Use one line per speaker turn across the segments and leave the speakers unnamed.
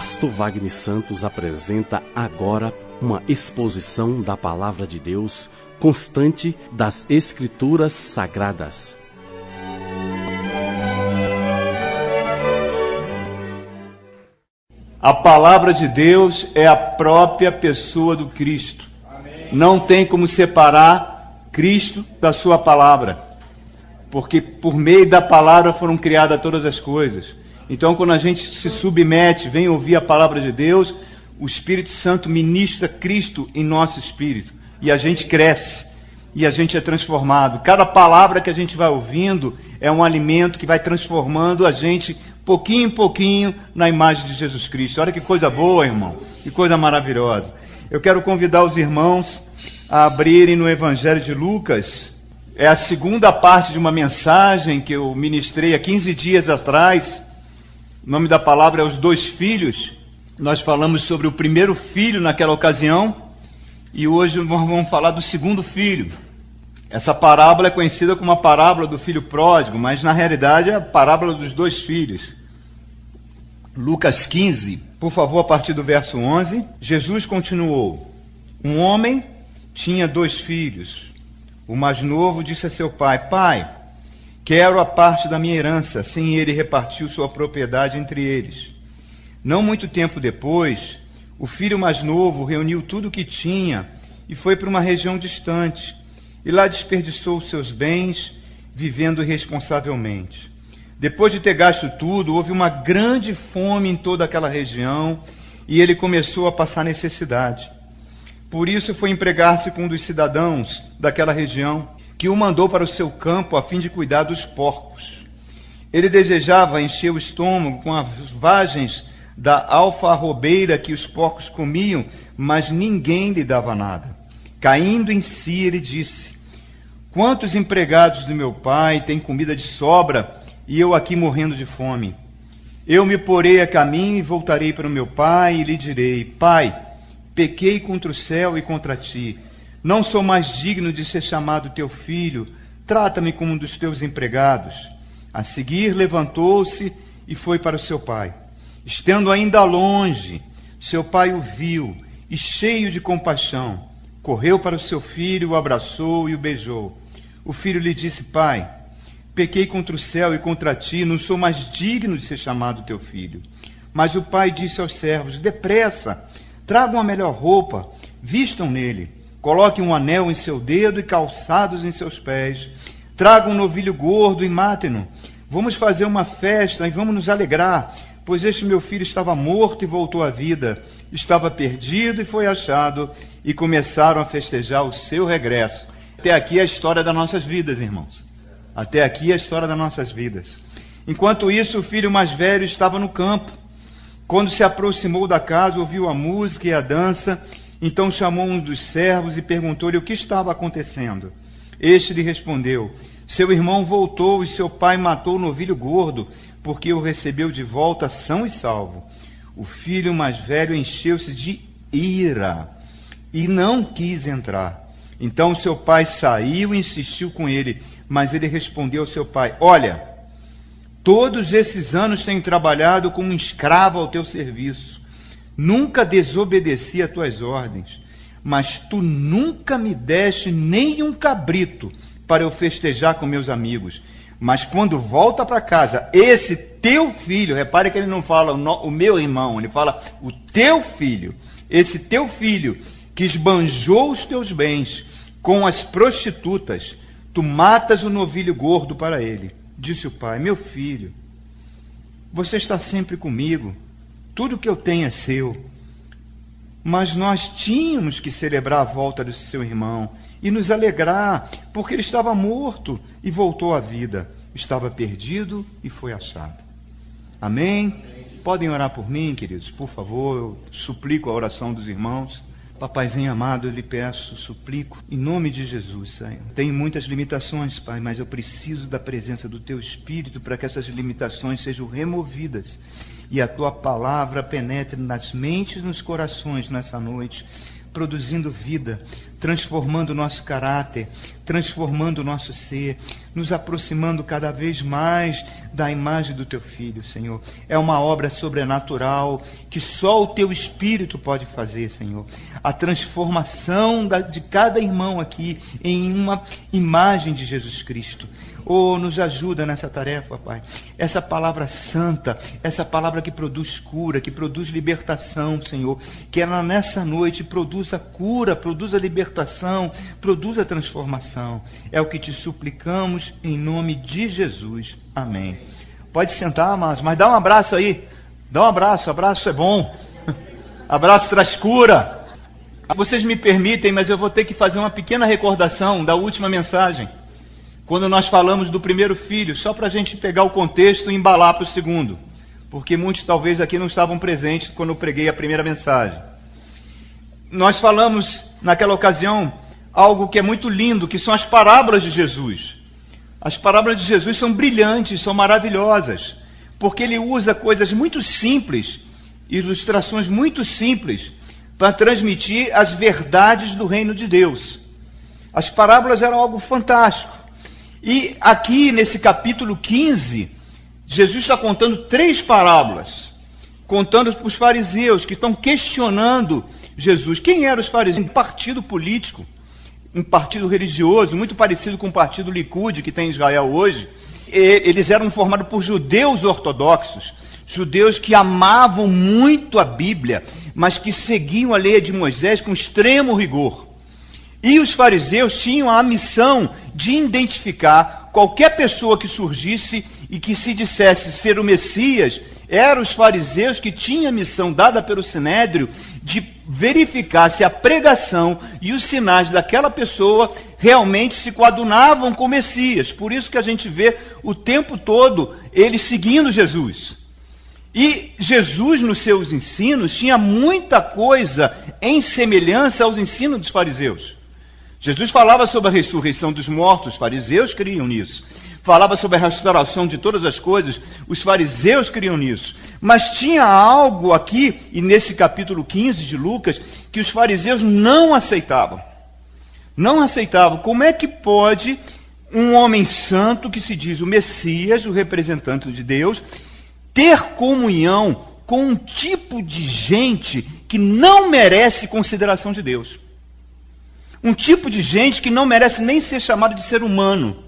Pastor Wagner Santos apresenta agora uma exposição da palavra de Deus constante das Escrituras Sagradas.
A palavra de Deus é a própria pessoa do Cristo. Não tem como separar Cristo da sua palavra. Porque por meio da palavra foram criadas todas as coisas. Então, quando a gente se submete, vem ouvir a palavra de Deus, o Espírito Santo ministra Cristo em nosso espírito. E a gente cresce. E a gente é transformado. Cada palavra que a gente vai ouvindo é um alimento que vai transformando a gente pouquinho em pouquinho na imagem de Jesus Cristo. Olha que coisa boa, irmão. Que coisa maravilhosa. Eu quero convidar os irmãos a abrirem no Evangelho de Lucas. É a segunda parte de uma mensagem que eu ministrei há 15 dias atrás. O nome da palavra é Os Dois Filhos. Nós falamos sobre o primeiro filho naquela ocasião e hoje nós vamos falar do segundo filho. Essa parábola é conhecida como a parábola do filho pródigo, mas na realidade é a parábola dos dois filhos. Lucas 15, por favor, a partir do verso 11. Jesus continuou: Um homem tinha dois filhos. O mais novo disse a seu pai: Pai, quero a parte da minha herança. Assim ele repartiu sua propriedade entre eles. Não muito tempo depois, o filho mais novo reuniu tudo o que tinha e foi para uma região distante. E lá desperdiçou seus bens, vivendo irresponsavelmente. Depois de ter gasto tudo, houve uma grande fome em toda aquela região e ele começou a passar necessidade. Por isso foi empregar-se com um dos cidadãos daquela região, que o mandou para o seu campo a fim de cuidar dos porcos. Ele desejava encher o estômago com as vagens da alfarrobeira que os porcos comiam, mas ninguém lhe dava nada. Caindo em si, ele disse: Quantos empregados do meu pai têm comida de sobra e eu aqui morrendo de fome. Eu me porei a caminho e voltarei para o meu pai e lhe direi: Pai, pequei contra o céu e contra ti. Não sou mais digno de ser chamado teu filho. Trata-me como um dos teus empregados. A seguir, levantou-se e foi para o seu pai. Estando ainda longe, seu pai o viu e, cheio de compaixão, correu para o seu filho, o abraçou e o beijou. O filho lhe disse: Pai, Pequei contra o céu e contra ti, não sou mais digno de ser chamado teu filho. Mas o pai disse aos servos: Depressa, tragam a melhor roupa, vistam nele, coloquem um anel em seu dedo e calçados em seus pés. Tragam um novilho gordo e matem-no. Vamos fazer uma festa e vamos nos alegrar, pois este meu filho estava morto e voltou à vida, estava perdido e foi achado, e começaram a festejar o seu regresso. Até aqui é a história das nossas vidas, irmãos. Até aqui a história das nossas vidas. Enquanto isso, o filho mais velho estava no campo. Quando se aproximou da casa, ouviu a música e a dança. Então chamou um dos servos e perguntou-lhe o que estava acontecendo. Este lhe respondeu: Seu irmão voltou e seu pai matou o novilho gordo, porque o recebeu de volta são e salvo. O filho mais velho encheu-se de ira e não quis entrar. Então seu pai saiu e insistiu com ele. Mas ele respondeu ao seu pai: Olha, todos esses anos tenho trabalhado como um escravo ao teu serviço. Nunca desobedeci a tuas ordens, mas tu nunca me deste nem um cabrito para eu festejar com meus amigos. Mas quando volta para casa, esse teu filho, repare que ele não fala o meu irmão, ele fala o teu filho, esse teu filho que esbanjou os teus bens com as prostitutas, Tu matas o novilho gordo para ele. Disse o pai: Meu filho, você está sempre comigo, tudo que eu tenho é seu. Mas nós tínhamos que celebrar a volta do seu irmão e nos alegrar, porque ele estava morto e voltou à vida. Estava perdido e foi achado. Amém? Podem orar por mim, queridos, por favor. Eu suplico a oração dos irmãos. Papaizinho amado, eu lhe peço, suplico, em nome de Jesus, Senhor. Tenho muitas limitações, Pai, mas eu preciso da presença do Teu Espírito para que essas limitações sejam removidas e a Tua palavra penetre nas mentes e nos corações nessa noite, produzindo vida, transformando nosso caráter, transformando o nosso ser, nos aproximando cada vez mais da imagem do teu filho, Senhor. É uma obra sobrenatural que só o teu espírito pode fazer, Senhor. A transformação de cada irmão aqui em uma imagem de Jesus Cristo. Oh, nos ajuda nessa tarefa, Pai. Essa palavra santa, essa palavra que produz cura, que produz libertação, Senhor. Que ela nessa noite produza cura, produza libertação, produza transformação. É o que te suplicamos em nome de Jesus. Amém. Pode sentar, mas dá um abraço aí. Dá um abraço, abraço é bom. Abraço traz cura. Vocês me permitem, mas eu vou ter que fazer uma pequena recordação da última mensagem quando nós falamos do primeiro filho, só para a gente pegar o contexto e embalar para o segundo, porque muitos talvez aqui não estavam presentes quando eu preguei a primeira mensagem. Nós falamos naquela ocasião algo que é muito lindo, que são as parábolas de Jesus. As parábolas de Jesus são brilhantes, são maravilhosas, porque ele usa coisas muito simples, ilustrações muito simples, para transmitir as verdades do reino de Deus. As parábolas eram algo fantástico. E aqui nesse capítulo 15, Jesus está contando três parábolas, contando para os fariseus que estão questionando Jesus. Quem eram os fariseus? Um partido político, um partido religioso, muito parecido com o partido Likud que tem em Israel hoje. Eles eram formados por judeus ortodoxos, judeus que amavam muito a Bíblia, mas que seguiam a lei de Moisés com extremo rigor. E os fariseus tinham a missão de identificar qualquer pessoa que surgisse e que se dissesse ser o Messias, eram os fariseus que tinham a missão dada pelo Sinédrio de verificar se a pregação e os sinais daquela pessoa realmente se coadunavam com o Messias. Por isso que a gente vê o tempo todo eles seguindo Jesus. E Jesus, nos seus ensinos, tinha muita coisa em semelhança aos ensinos dos fariseus. Jesus falava sobre a ressurreição dos mortos, os fariseus criam nisso. Falava sobre a restauração de todas as coisas, os fariseus criam nisso. Mas tinha algo aqui, e nesse capítulo 15 de Lucas, que os fariseus não aceitavam. Não aceitavam. Como é que pode um homem santo, que se diz o Messias, o representante de Deus, ter comunhão com um tipo de gente que não merece consideração de Deus? Um tipo de gente que não merece nem ser chamado de ser humano.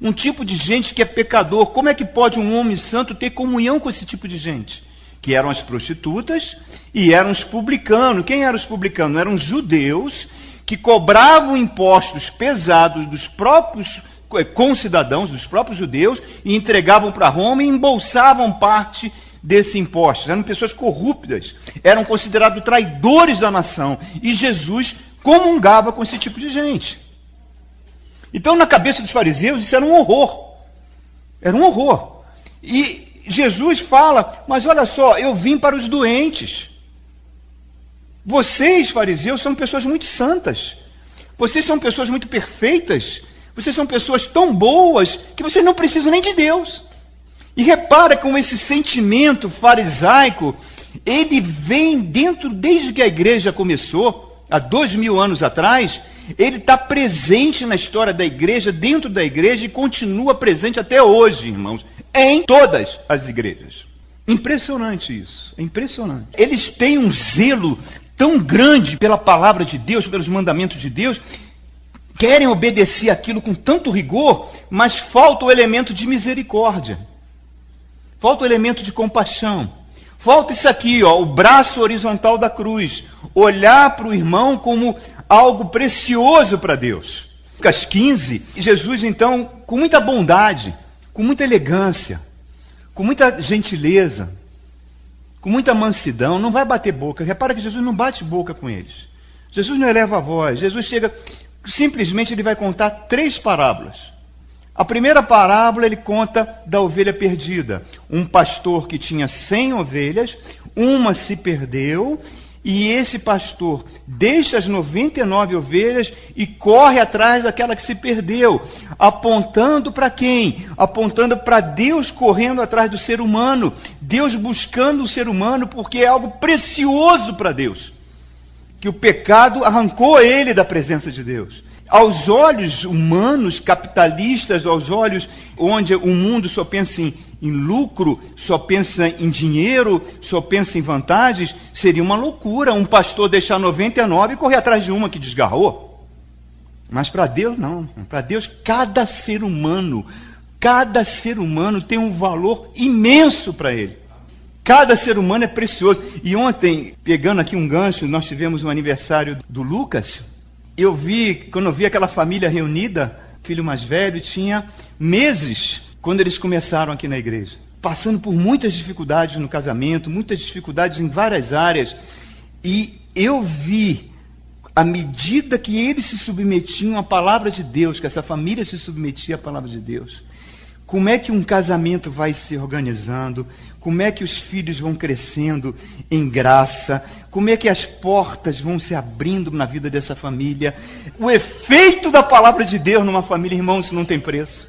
Um tipo de gente que é pecador. Como é que pode um homem santo ter comunhão com esse tipo de gente? Que eram as prostitutas e eram os publicanos. Quem eram os publicanos? Eram judeus que cobravam impostos pesados dos próprios eh, concidadãos, dos próprios judeus, e entregavam para Roma e embolsavam parte desse imposto. Eram pessoas corruptas, eram considerados traidores da nação. E Jesus comungava com esse tipo de gente. Então, na cabeça dos fariseus, isso era um horror. Era um horror. E Jesus fala: Mas olha só, eu vim para os doentes. Vocês, fariseus, são pessoas muito santas. Vocês são pessoas muito perfeitas. Vocês são pessoas tão boas que vocês não precisam nem de Deus. E repara como esse sentimento farisaico, ele vem dentro desde que a igreja começou há dois mil anos atrás, ele está presente na história da igreja, dentro da igreja e continua presente até hoje, irmãos, em todas as igrejas. Impressionante isso, é impressionante. Eles têm um zelo tão grande pela palavra de Deus, pelos mandamentos de Deus, querem obedecer aquilo com tanto rigor, mas falta o elemento de misericórdia, falta o elemento de compaixão. Falta isso aqui, ó, o braço horizontal da cruz. Olhar para o irmão como algo precioso para Deus. Lucas 15, Jesus, então, com muita bondade, com muita elegância, com muita gentileza, com muita mansidão, não vai bater boca. Repara que Jesus não bate boca com eles. Jesus não eleva a voz. Jesus chega, simplesmente ele vai contar três parábolas. A primeira parábola ele conta da ovelha perdida. Um pastor que tinha cem ovelhas, uma se perdeu, e esse pastor deixa as 99 ovelhas e corre atrás daquela que se perdeu, apontando para quem? Apontando para Deus correndo atrás do ser humano, Deus buscando o ser humano, porque é algo precioso para Deus. que o pecado arrancou ele da presença de Deus. Aos olhos humanos, capitalistas, aos olhos onde o mundo só pensa em, em lucro, só pensa em dinheiro, só pensa em vantagens, seria uma loucura um pastor deixar 99 e correr atrás de uma que desgarrou. Mas para Deus, não. Para Deus, cada ser humano, cada ser humano tem um valor imenso para Ele. Cada ser humano é precioso. E ontem, pegando aqui um gancho, nós tivemos um aniversário do Lucas. Eu vi, quando eu vi aquela família reunida, filho mais velho, tinha meses quando eles começaram aqui na igreja. Passando por muitas dificuldades no casamento, muitas dificuldades em várias áreas. E eu vi, à medida que eles se submetiam à palavra de Deus, que essa família se submetia à palavra de Deus, como é que um casamento vai se organizando, como é que os filhos vão crescendo em graça, como é que as portas vão se abrindo na vida dessa família. O efeito da palavra de Deus numa família, irmãos, não tem preço.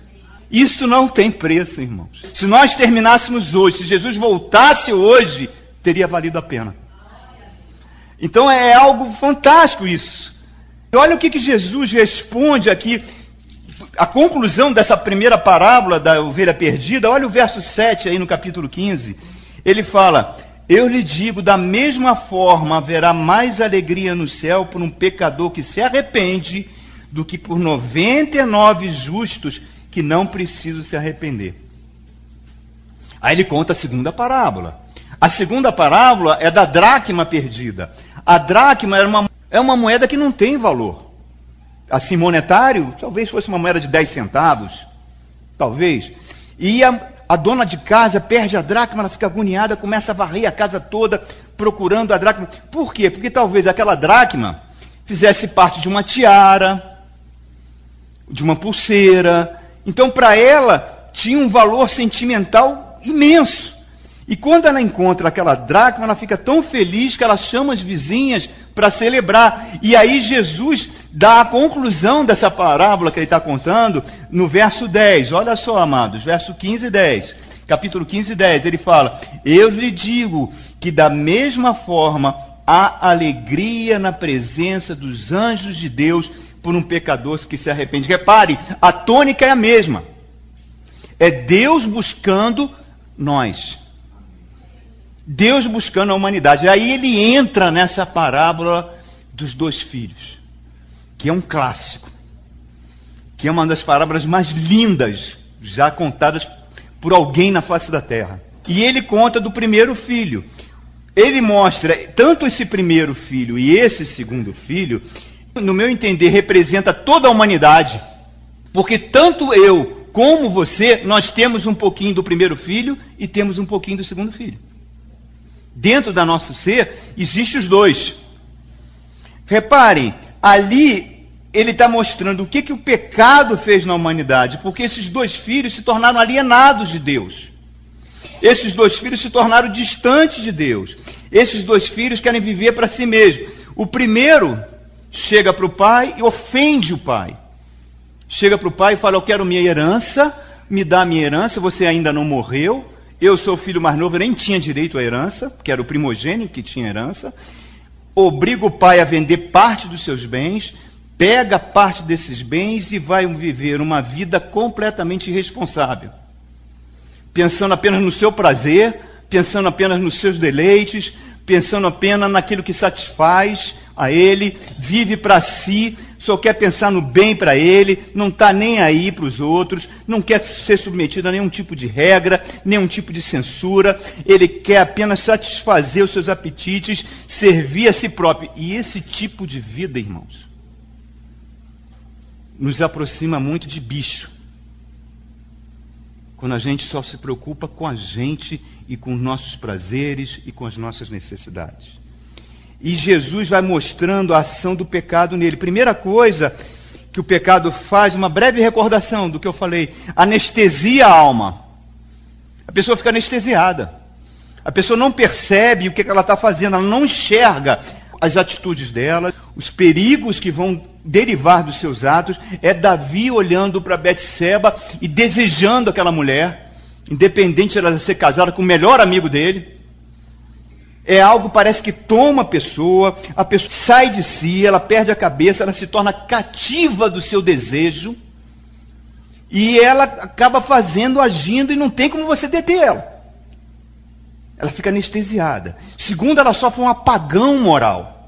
Isso não tem preço, irmãos. Se nós terminássemos hoje, se Jesus voltasse hoje, teria valido a pena. Então é algo fantástico isso. E olha o que, que Jesus responde aqui a conclusão dessa primeira parábola da ovelha perdida, olha o verso 7 aí no capítulo 15. Ele fala: Eu lhe digo, da mesma forma haverá mais alegria no céu por um pecador que se arrepende do que por 99 justos que não precisam se arrepender. Aí ele conta a segunda parábola. A segunda parábola é da dracma perdida. A dracma é uma, é uma moeda que não tem valor assim monetário, talvez fosse uma moeda de 10 centavos, talvez. E a, a dona de casa perde a dracma, ela fica agoniada, começa a varrer a casa toda procurando a dracma. Por quê? Porque talvez aquela dracma fizesse parte de uma tiara, de uma pulseira. Então, para ela, tinha um valor sentimental imenso. E quando ela encontra aquela dracma, ela fica tão feliz que ela chama as vizinhas para celebrar. E aí Jesus dá a conclusão dessa parábola que ele está contando no verso 10. Olha só, amados, verso 15 e 10. Capítulo 15 e 10, ele fala: Eu lhe digo que da mesma forma há alegria na presença dos anjos de Deus por um pecador que se arrepende. Repare, a tônica é a mesma. É Deus buscando nós. Deus buscando a humanidade. Aí ele entra nessa parábola dos dois filhos, que é um clássico, que é uma das parábolas mais lindas já contadas por alguém na face da terra. E ele conta do primeiro filho. Ele mostra tanto esse primeiro filho e esse segundo filho, no meu entender, representa toda a humanidade. Porque tanto eu como você, nós temos um pouquinho do primeiro filho e temos um pouquinho do segundo filho dentro da nosso ser, existem os dois. Reparem, ali ele está mostrando o que, que o pecado fez na humanidade, porque esses dois filhos se tornaram alienados de Deus. Esses dois filhos se tornaram distantes de Deus. Esses dois filhos querem viver para si mesmos. O primeiro chega para o pai e ofende o pai. Chega para o pai e fala: Eu quero minha herança, me dá minha herança, você ainda não morreu. Eu sou filho mais novo, eu nem tinha direito à herança, que era o primogênito que tinha herança. Obriga o pai a vender parte dos seus bens, pega parte desses bens e vai viver uma vida completamente irresponsável. Pensando apenas no seu prazer, pensando apenas nos seus deleites, pensando apenas naquilo que satisfaz a ele, vive para si, só quer pensar no bem para ele, não está nem aí para os outros, não quer ser submetido a nenhum tipo de regra, nenhum tipo de censura, ele quer apenas satisfazer os seus apetites, servir a si próprio. E esse tipo de vida, irmãos, nos aproxima muito de bicho. Quando a gente só se preocupa com a gente e com os nossos prazeres e com as nossas necessidades. E Jesus vai mostrando a ação do pecado nele. Primeira coisa que o pecado faz, uma breve recordação do que eu falei: anestesia a alma. A pessoa fica anestesiada. A pessoa não percebe o que ela está fazendo, ela não enxerga as atitudes dela, os perigos que vão derivar dos seus atos. É Davi olhando para Betseba e desejando aquela mulher, independente de ela ser casada com o melhor amigo dele É algo parece que toma a pessoa, a pessoa sai de si, ela perde a cabeça, ela se torna cativa do seu desejo e ela acaba fazendo, agindo e não tem como você deter ela. Ela fica anestesiada. Segundo, ela sofre um apagão moral.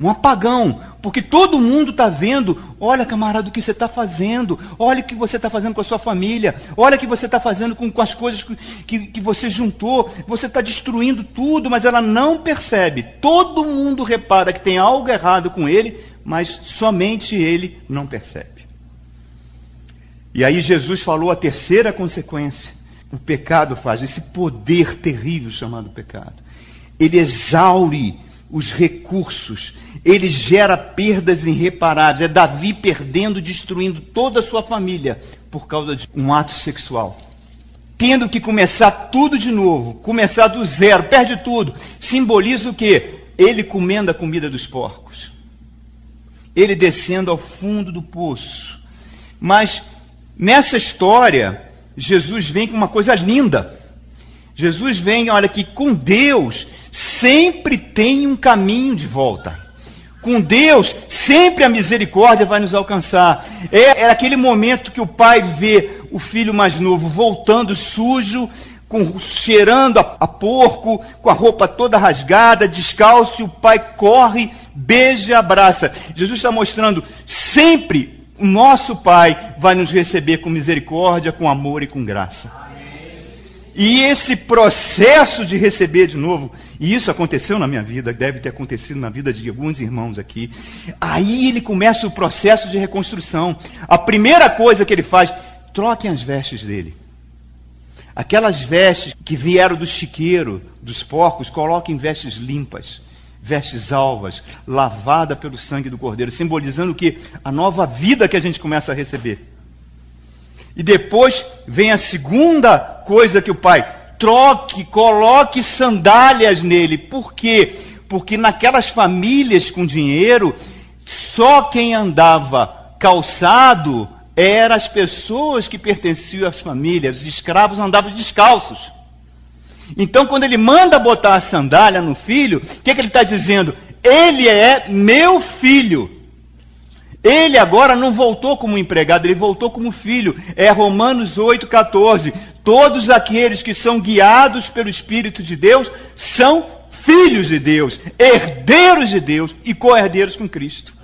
Um apagão, porque todo mundo está vendo, olha camarada, o que você está fazendo, olha o que você está fazendo com a sua família, olha o que você está fazendo com, com, as coisas que, que você juntou, você está destruindo tudo, mas ela não percebe. Todo mundo repara que tem algo errado com ele, mas somente ele não percebe. E aí Jesus falou a terceira consequência. O pecado faz, esse poder terrível chamado pecado. Ele exaure os recursos, ele gera perdas irreparáveis. É Davi perdendo, destruindo toda a sua família por causa de um ato sexual. Tendo que começar tudo de novo, começar do zero, perde tudo. Simboliza o quê? Ele comendo a comida dos porcos. Ele descendo ao fundo do poço. Mas nessa história, Jesus vem com uma coisa linda. Jesus vem, olha, que com Deus sempre tem um caminho de volta. Com Deus, sempre a misericórdia vai nos alcançar. É, é aquele momento que o pai vê o filho mais novo voltando sujo, com, cheirando a, a porco, com a roupa toda rasgada, descalço, e o pai corre, beija, abraça. Jesus está mostrando sempre o nosso Pai vai nos receber com misericórdia, com amor e com graça. E esse processo de receber de novo, e isso aconteceu na minha vida, deve ter acontecido na vida de alguns irmãos aqui. Aí ele começa o processo de reconstrução. A primeira coisa que ele faz, troquem as vestes dele. Aquelas vestes que vieram do chiqueiro, dos porcos, coloquem vestes limpas vestes alvas, lavada pelo sangue do Cordeiro, simbolizando que? A nova vida que a gente começa a receber. E depois vem a segunda coisa que o pai troque, coloque sandálias nele. Por quê? Porque naquelas famílias com dinheiro, só quem andava calçado eram as pessoas que pertenciam às famílias. Os escravos andavam descalços. Então, quando ele manda botar a sandália no filho, o que, que ele está dizendo? Ele é meu filho. Ele agora não voltou como empregado, ele voltou como filho. É Romanos 8,14. Todos aqueles que são guiados pelo Espírito de Deus são filhos de Deus, herdeiros de Deus e co-herdeiros com Cristo.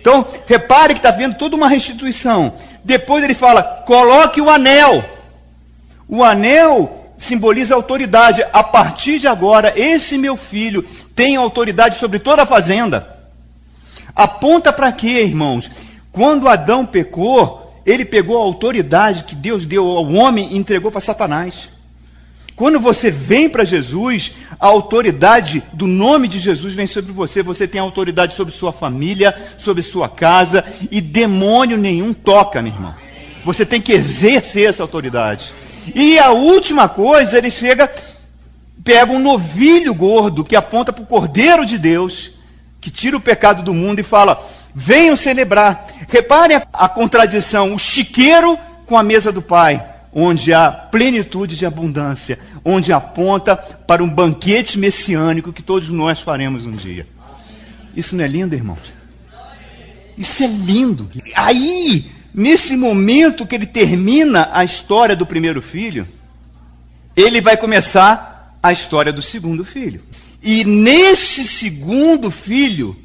Então, repare que está vendo toda uma restituição. Depois ele fala: coloque o anel. O anel simboliza autoridade. A partir de agora, esse meu filho tem autoridade sobre toda a fazenda. Aponta para quê, irmãos? Quando Adão pecou, ele pegou a autoridade que Deus deu ao homem e entregou para Satanás. Quando você vem para Jesus, a autoridade do nome de Jesus vem sobre você. Você tem autoridade sobre sua família, sobre sua casa, e demônio nenhum toca, meu irmão. Você tem que exercer essa autoridade. E a última coisa, ele chega, pega um novilho gordo que aponta para o Cordeiro de Deus, que tira o pecado do mundo e fala: venham celebrar. Reparem a, contradição: o chiqueiro com a mesa do Pai, onde há plenitude de abundância, onde aponta para um banquete messiânico que todos nós faremos um dia. Isso não é lindo, irmãos? Isso é lindo. Aí Nesse momento que ele termina a história do primeiro filho, ele vai começar a história do segundo filho. E nesse segundo filho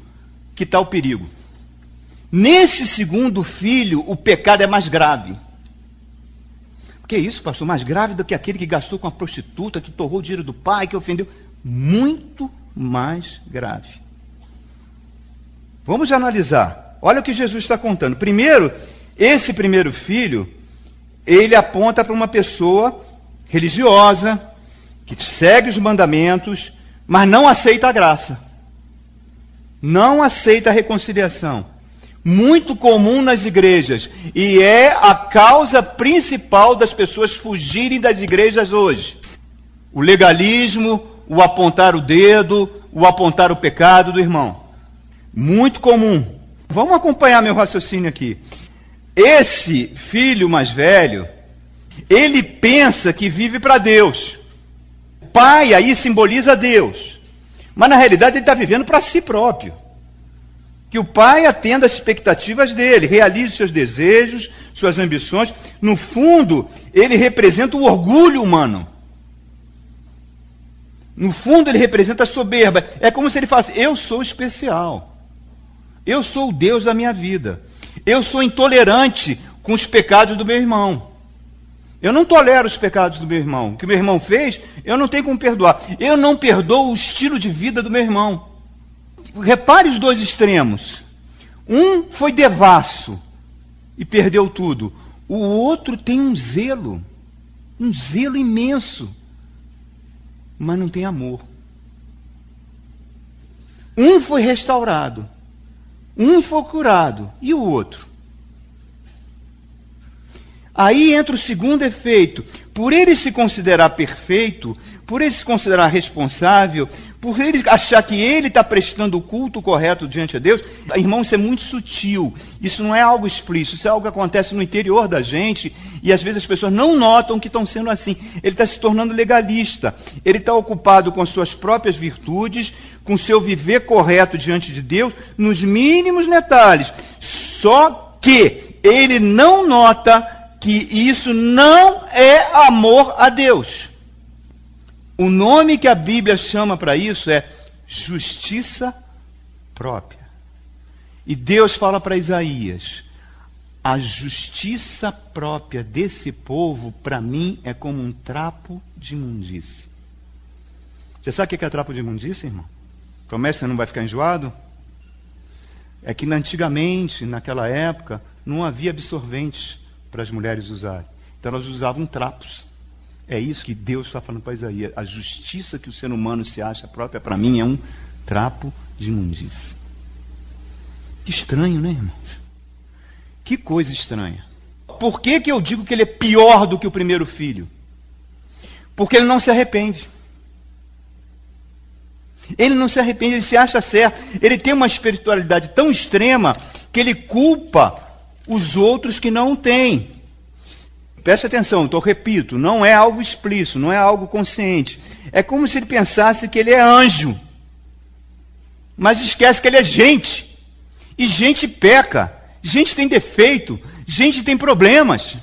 que está o perigo. Nesse segundo filho, o pecado é mais grave. Que isso, pastor? Mais grave do que aquele que gastou com a prostituta, que torrou o dinheiro do pai, que ofendeu. Muito mais grave. Vamos analisar. Olha o que Jesus está contando. Primeiro, esse primeiro filho, ele aponta para uma pessoa religiosa, que segue os mandamentos, mas não aceita a graça. Não aceita a reconciliação. Muito comum nas igrejas. E é a causa principal das pessoas fugirem das igrejas hoje. O legalismo, o apontar o dedo, o apontar o pecado do irmão. Muito comum. Vamos acompanhar meu raciocínio aqui. Esse filho mais velho, ele pensa que vive para Deus. Pai aí simboliza Deus. Mas na realidade ele está vivendo para si próprio. Que o pai atenda às expectativas dele, realize seus desejos, suas ambições. No fundo, ele representa o orgulho humano. No fundo, ele representa a soberba. É como se ele falasse: Eu sou especial. Eu sou o Deus da minha vida. Eu sou intolerante com os pecados do meu irmão. Eu não tolero os pecados do meu irmão. O que meu irmão fez, eu não tenho como perdoar. Eu não perdoo o estilo de vida do meu irmão. Repare os dois extremos. Um foi devasso e perdeu tudo. O outro tem um zelo, um zelo imenso, mas não tem amor. Um foi restaurado, um foi curado, e o outro? Aí entra o segundo efeito. Por ele se considerar perfeito, por ele se considerar responsável, por ele achar que ele está prestando o culto correto diante de Deus, irmão, isso é muito sutil. Isso não é algo explícito, isso é algo que acontece no interior da gente e às vezes as pessoas não notam que estão sendo assim. Ele está se tornando legalista, ele está ocupado com suas próprias virtudes, com seu viver correto diante de Deus, nos mínimos detalhes. Só que ele não nota que isso não é amor a Deus. O nome que a Bíblia chama para isso é justiça própria. E Deus fala para Isaías: a justiça própria desse povo, para mim, é como um trapo de imundície. Você sabe o que é trapo de imundície, irmão? Promete que você não vai ficar enjoado? É que antigamente, naquela época, não havia absorventes para as mulheres usarem. Então elas usavam trapos. É isso que Deus está falando para Isaías. A justiça que o ser humano se acha própria, para mim, é um trapo de imundície. Que estranho, né, irmãos? Que coisa estranha. Por que, que eu digo que ele é pior do que o primeiro filho? Porque ele não se arrepende. Ele não se arrepende, ele se acha certo. Ele tem uma espiritualidade tão extrema que ele culpa os outros que não têm. Preste atenção, então repito, não é algo explícito, não é algo consciente. É como se ele pensasse que ele é anjo, mas esquece que ele é gente. E gente peca, gente tem defeito, gente tem problemas.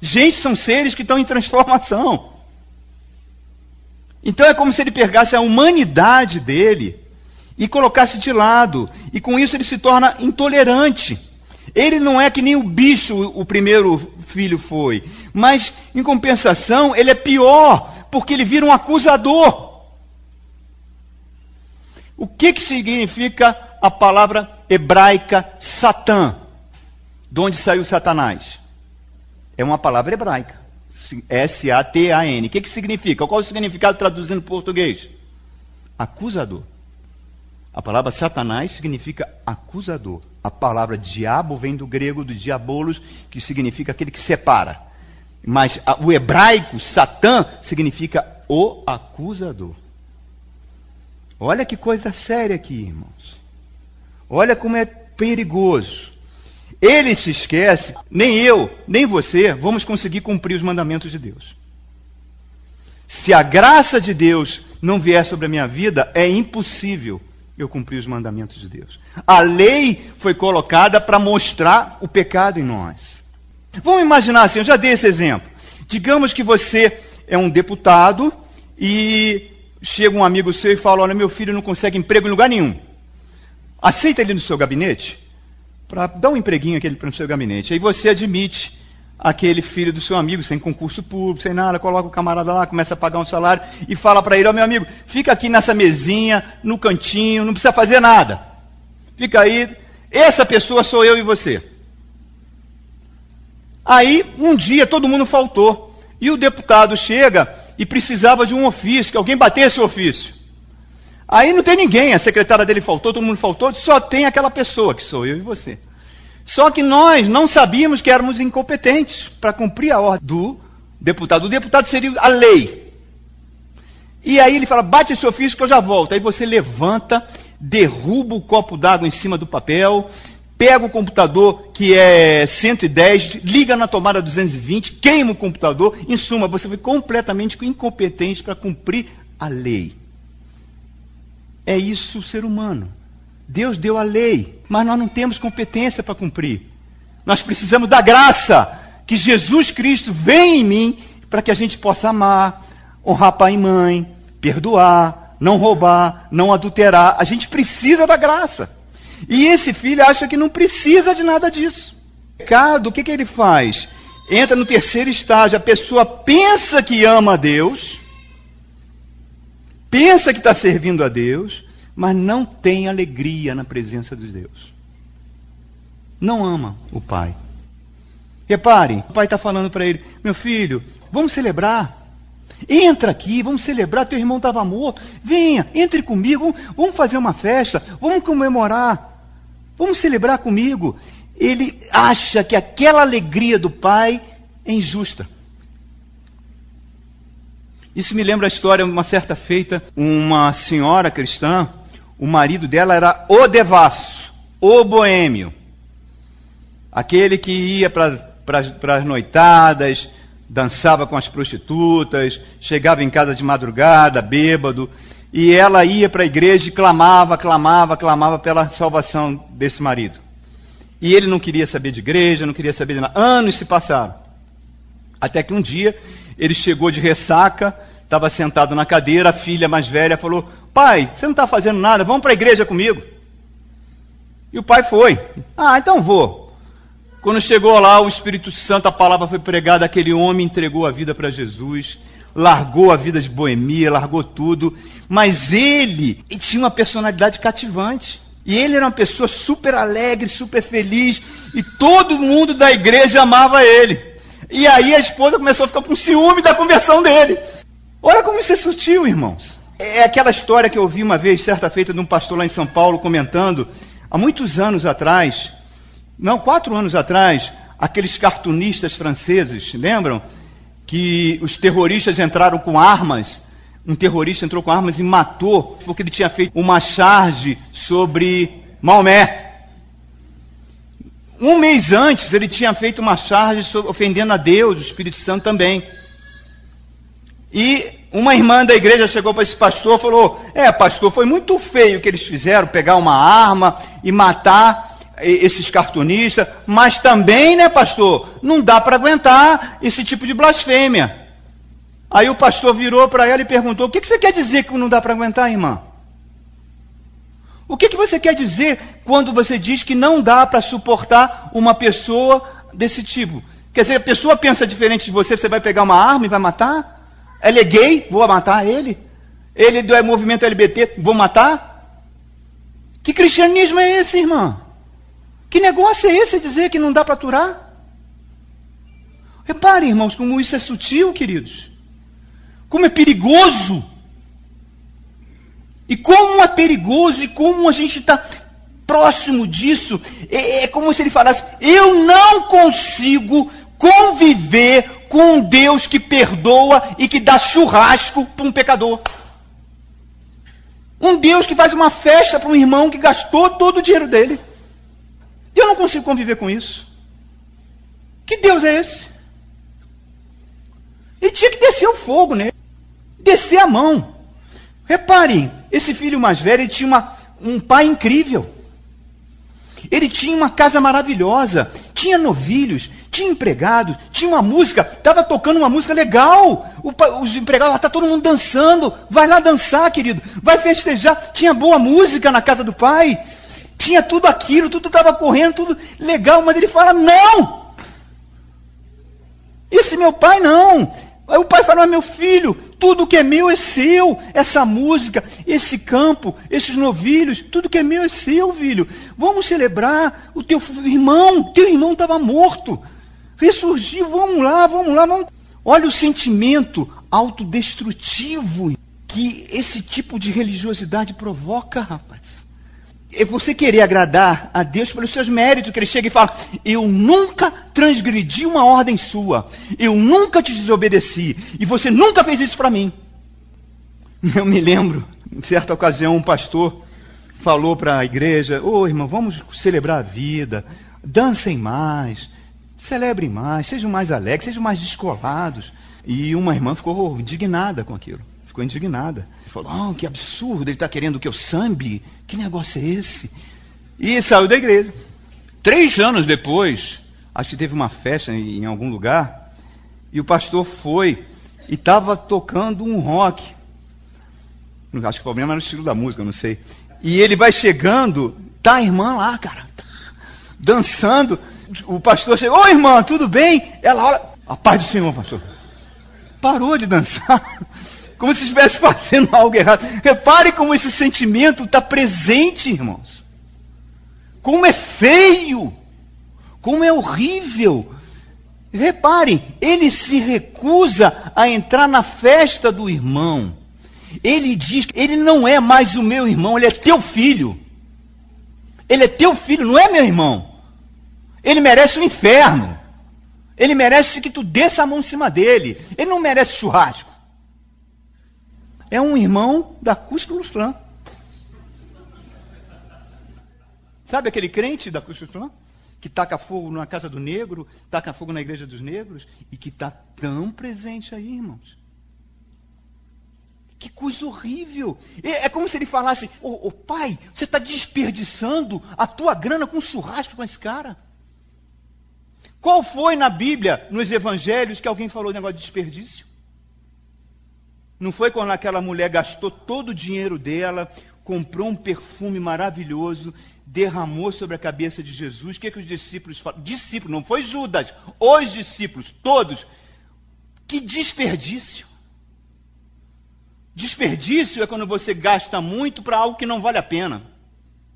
Gente são seres que estão em transformação. Então é como se ele pegasse a humanidade dele e colocasse de lado, e com isso ele se torna intolerante. Ele não é que nem o bicho o primeiro filho foi, mas em compensação ele é pior, porque ele vira um acusador. O que, que significa a palavra hebraica Satã? De onde saiu Satanás? É uma palavra hebraica. S-A-T-A-N. O que, que significa? Qual o significado traduzindo para português? Acusador. A palavra Satanás significa acusador. A palavra diabo vem do grego do diabolos, que significa aquele que separa. Mas a, o hebraico, Satã, significa o acusador. Olha que coisa séria aqui, irmãos. Olha como é perigoso. Ele se esquece, nem eu, nem você vamos conseguir cumprir os mandamentos de Deus. Se a graça de Deus não vier sobre a minha vida, é impossível eu cumpri os mandamentos de Deus. A lei foi colocada para mostrar o pecado em nós. Vamos imaginar assim, eu já dei esse exemplo. Digamos que você é um deputado e chega um amigo seu e fala: Olha, meu filho não consegue emprego em lugar nenhum. Aceita ele no seu gabinete? Para dar um empreguinho aquele no seu gabinete. Aí você admite aquele filho do seu amigo, sem concurso público, sem nada, coloca o camarada lá, começa a pagar um salário e fala para ele, ó oh, meu amigo, fica aqui nessa mesinha, no cantinho, não precisa fazer nada. Fica aí, essa pessoa sou eu e você. Aí, um dia, todo mundo faltou. E o deputado chega e precisava de um ofício, que alguém batesse o ofício. Aí não tem ninguém, a secretária dele faltou, todo mundo faltou, só tem aquela pessoa, que sou eu e você. Só que nós não sabíamos que éramos incompetentes para cumprir a ordem do deputado. O deputado seria a lei. E aí ele fala: bate esse ofício que eu já volto. Aí você levanta, derruba o copo d'água em cima do papel, pega o computador que é 110, liga na tomada 220, queima o computador. Em suma, você foi completamente incompetente para cumprir a lei. É isso o ser humano. Deus deu a lei, mas nós não temos competência para cumprir. Nós precisamos da graça que Jesus Cristo vem em mim para que a gente possa amar, honrar pai e mãe, perdoar, não roubar, não adulterar. A gente precisa da graça. E esse filho acha que não precisa de nada disso. O pecado, o que, que ele faz? Entra no terceiro estágio. A pessoa pensa que ama a Deus, pensa que está servindo a Deus, mas não tem alegria na presença de Deus. Não ama o pai. Reparem, o pai está falando para ele: meu filho, vamos celebrar. Entra aqui, vamos celebrar. Teu irmão estava morto. Venha, entre comigo. Vamos fazer uma festa. Vamos comemorar. Vamos celebrar comigo. Ele acha que aquela alegria do pai é injusta. Isso me lembra a história, uma certa feita, uma senhora cristã, o marido dela era o devasso, o boêmio. Aquele que ia para as noitadas, dançava com as prostitutas, chegava em casa de madrugada, bêbado, e ela ia para a igreja e clamava, clamava, clamava pela salvação desse marido. E ele não queria saber de igreja, não queria saber de nada. Anos se passaram. Até que um dia ele chegou de ressaca, estava sentado na cadeira, a filha mais velha falou: Pai, você não está fazendo nada, vamos para a igreja comigo. E o pai foi. Ah, então vou. Quando chegou lá, o Espírito Santo, a palavra foi pregada, aquele homem entregou a vida para Jesus, largou a vida de boemia, largou tudo, mas ele, ele tinha uma personalidade cativante. E ele era uma pessoa super alegre, super feliz, e todo mundo da igreja amava ele. E aí a esposa começou a ficar com ciúme da conversão dele. Olha como isso é sutil, irmãos. É aquela história que eu ouvi uma vez, certa feita, de um pastor lá em São Paulo comentando, há muitos anos atrás, não, quatro anos atrás, aqueles cartunistas franceses, lembram? Que os terroristas entraram com armas. Um terrorista entrou com armas e matou porque ele tinha feito uma charge sobre Maomé. Um mês antes, ele tinha feito uma charge ofendendo a Deus, o Espírito Santo também. E uma irmã da igreja chegou para esse pastor e falou: É, pastor, foi muito feio o que eles fizeram, pegar uma arma e matar esses cartunistas, mas também, né, pastor, não dá para aguentar esse tipo de blasfêmia. Aí o pastor virou para ela e perguntou: O que, que você quer dizer que não dá para aguentar, irmã? O que, que você quer dizer quando você diz que não dá para suportar uma pessoa desse tipo? Quer dizer, a pessoa pensa diferente de você, você vai pegar uma arma e vai matar? Ele é gay, vou matar ele? Ele é movimento LGBT, vou matar? Que cristianismo é esse, irmã? Que negócio é esse dizer que não dá para aturar? Reparem, irmãos, como isso é sutil, queridos. Como é perigoso. E como é perigoso e como a gente está próximo disso. É, é como se ele falasse: eu não consigo conviver com um Deus que perdoa e que dá churrasco para um pecador. Um Deus que faz uma festa para um irmão que gastou todo o dinheiro dele. Eu não consigo conviver com isso. Que Deus é esse? Ele tinha que descer o fogo nele. Descer a mão. Reparem, esse filho mais velho tinha uma, um pai incrível. Ele tinha uma casa maravilhosa, tinha novilhos, tinha empregados, tinha uma música, estava tocando uma música legal. O, os empregados lá, está todo mundo dançando. Vai lá dançar, querido. Vai festejar. Tinha boa música na casa do pai. Tinha tudo aquilo, tudo estava correndo, tudo legal, mas ele fala: não! Esse meu pai não. Aí o pai fala: meu filho, tudo que é meu é seu. Essa música, esse campo, esses novilhos, tudo que é meu é seu, filho. Vamos celebrar. O teu irmão, teu irmão estava morto. Ressurgiu, vamos lá, vamos lá. Vamos. Olha o sentimento autodestrutivo que esse tipo de religiosidade provoca, rapaz é você querer agradar a Deus pelos seus méritos, que ele chega e fala: Eu nunca transgredi uma ordem sua, eu nunca te desobedeci, e você nunca fez isso para mim. Eu me lembro, em certa ocasião, um pastor falou para a igreja: Ô oh, irmão, vamos celebrar a vida, dancem mais, celebrem mais, sejam mais alegres, sejam mais descolados. E uma irmã ficou indignada com aquilo, ficou indignada. falou: oh, que absurdo, ele está querendo que eu sambe? Que negócio é esse? E saiu da igreja. Três anos depois, acho que teve uma festa em, algum lugar, e o pastor foi e estava tocando um rock. Acho que o problema era o estilo da música, não sei. E ele vai chegando, tá a irmã lá, cara, dançando. O pastor chegou, ô irmã, tudo bem? Ela olha, a paz do Senhor, pastor. Parou de dançar, como se estivesse fazendo algo errado. Repare como esse sentimento está presente, irmãos. Como é feio, como é horrível. Reparem, ele se recusa a entrar na festa do irmão. Ele diz que ele não é mais o meu irmão, ele é teu filho. Ele é teu filho, não é meu irmão. Ele merece o inferno. Ele merece que tu desça a mão em cima dele. Ele não merece churrasco. É um irmão da Cusco Lustran. Sabe aquele crente da Cruz Que taca fogo na casa do negro, taca fogo na igreja dos negros, e que está tão presente aí, irmãos. Que coisa horrível. É, é como se ele falasse: Ô oh, oh, pai, você está desperdiçando a tua grana com churrasco com esse cara. Qual foi na Bíblia, nos evangelhos, que alguém falou negócio de desperdício? Não foi quando aquela mulher gastou todo o dinheiro dela, comprou um perfume maravilhoso, derramou sobre a cabeça de Jesus. O que, é que os discípulos falam? Discípulos, não foi Judas, os discípulos, todos. Que desperdício. Desperdício é quando você gasta muito para algo que não vale a pena.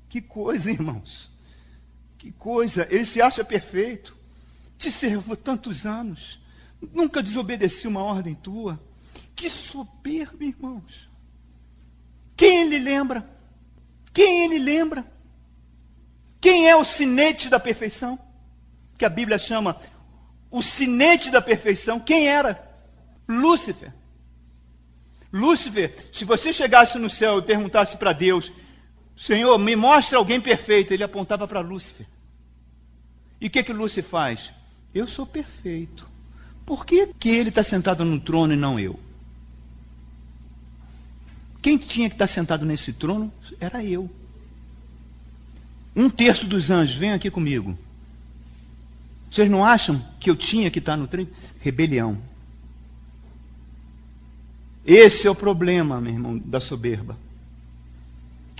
Que coisa, irmãos. Que coisa. Ele se acha perfeito. Te servo tantos anos. Nunca desobedeci uma ordem tua. Que soberba, irmãos. Quem ele lembra? Quem ele lembra? Quem é o sinete da perfeição? Que a Bíblia chama o sinete da perfeição. Quem era? Lúcifer. Lúcifer, se você chegasse no céu e perguntasse para Deus, Senhor, me mostra alguém perfeito, ele apontava para Lúcifer. E o que, que Lúcifer faz? Eu sou perfeito. Por que, que ele está sentado no trono e não eu? Quem tinha que estar tá sentado nesse trono era eu. Um terço dos anjos, vem aqui comigo. Vocês não acham que eu tinha que estar no trem? Rebelião. Esse é o problema, meu irmão, da soberba.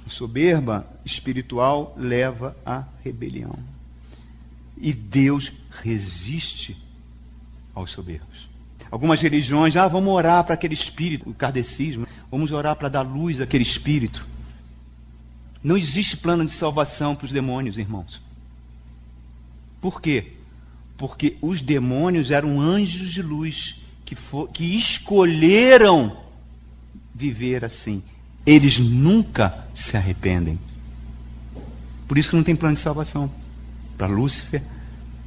A soberba espiritual leva à rebelião. E Deus resiste aos soberbos. Algumas religiões, ah, vamos orar para aquele espírito, o kardecismo, vamos orar para dar luz àquele espírito. Não existe plano de salvação para os demônios, irmãos. Por quê? Porque os demônios eram anjos de luz que, for, que escolheram viver assim. Eles nunca se arrependem. Por isso que não tem plano de salvação para Lúcifer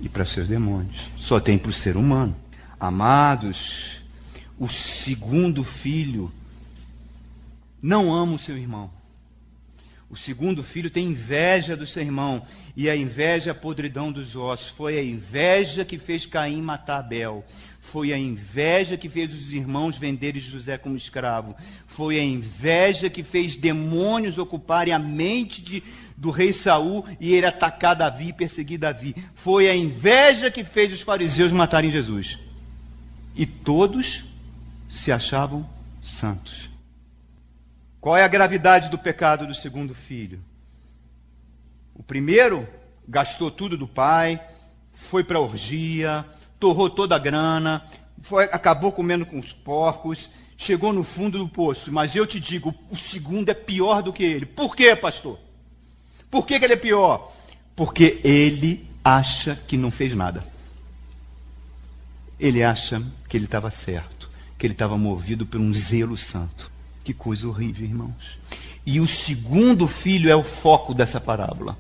e para seus demônios. Só tem para o ser humano. Amados, o segundo filho não ama o seu irmão. O segundo filho tem inveja do seu irmão, e a inveja é a podridão dos ossos. Foi a inveja que fez Caim matar Abel. Foi a inveja que fez os irmãos venderem José como escravo. Foi a inveja que fez demônios ocuparem a mente de, do rei Saul e ele atacar Davi e perseguir Davi. Foi a inveja que fez os fariseus matarem Jesus. E todos se achavam santos. Qual é a gravidade do pecado do segundo filho? O primeiro gastou tudo do pai, foi para a orgia, torrou toda a grana, foi, acabou comendo com os porcos, chegou no fundo do poço. Mas eu te digo, o segundo é pior do que ele. Por quê, pastor? Por que, que ele é pior? Porque ele acha que não fez nada. Ele acha que ele estava certo, que ele estava movido por um zelo santo. Que coisa horrível, irmãos. E o segundo filho é o foco dessa parábola,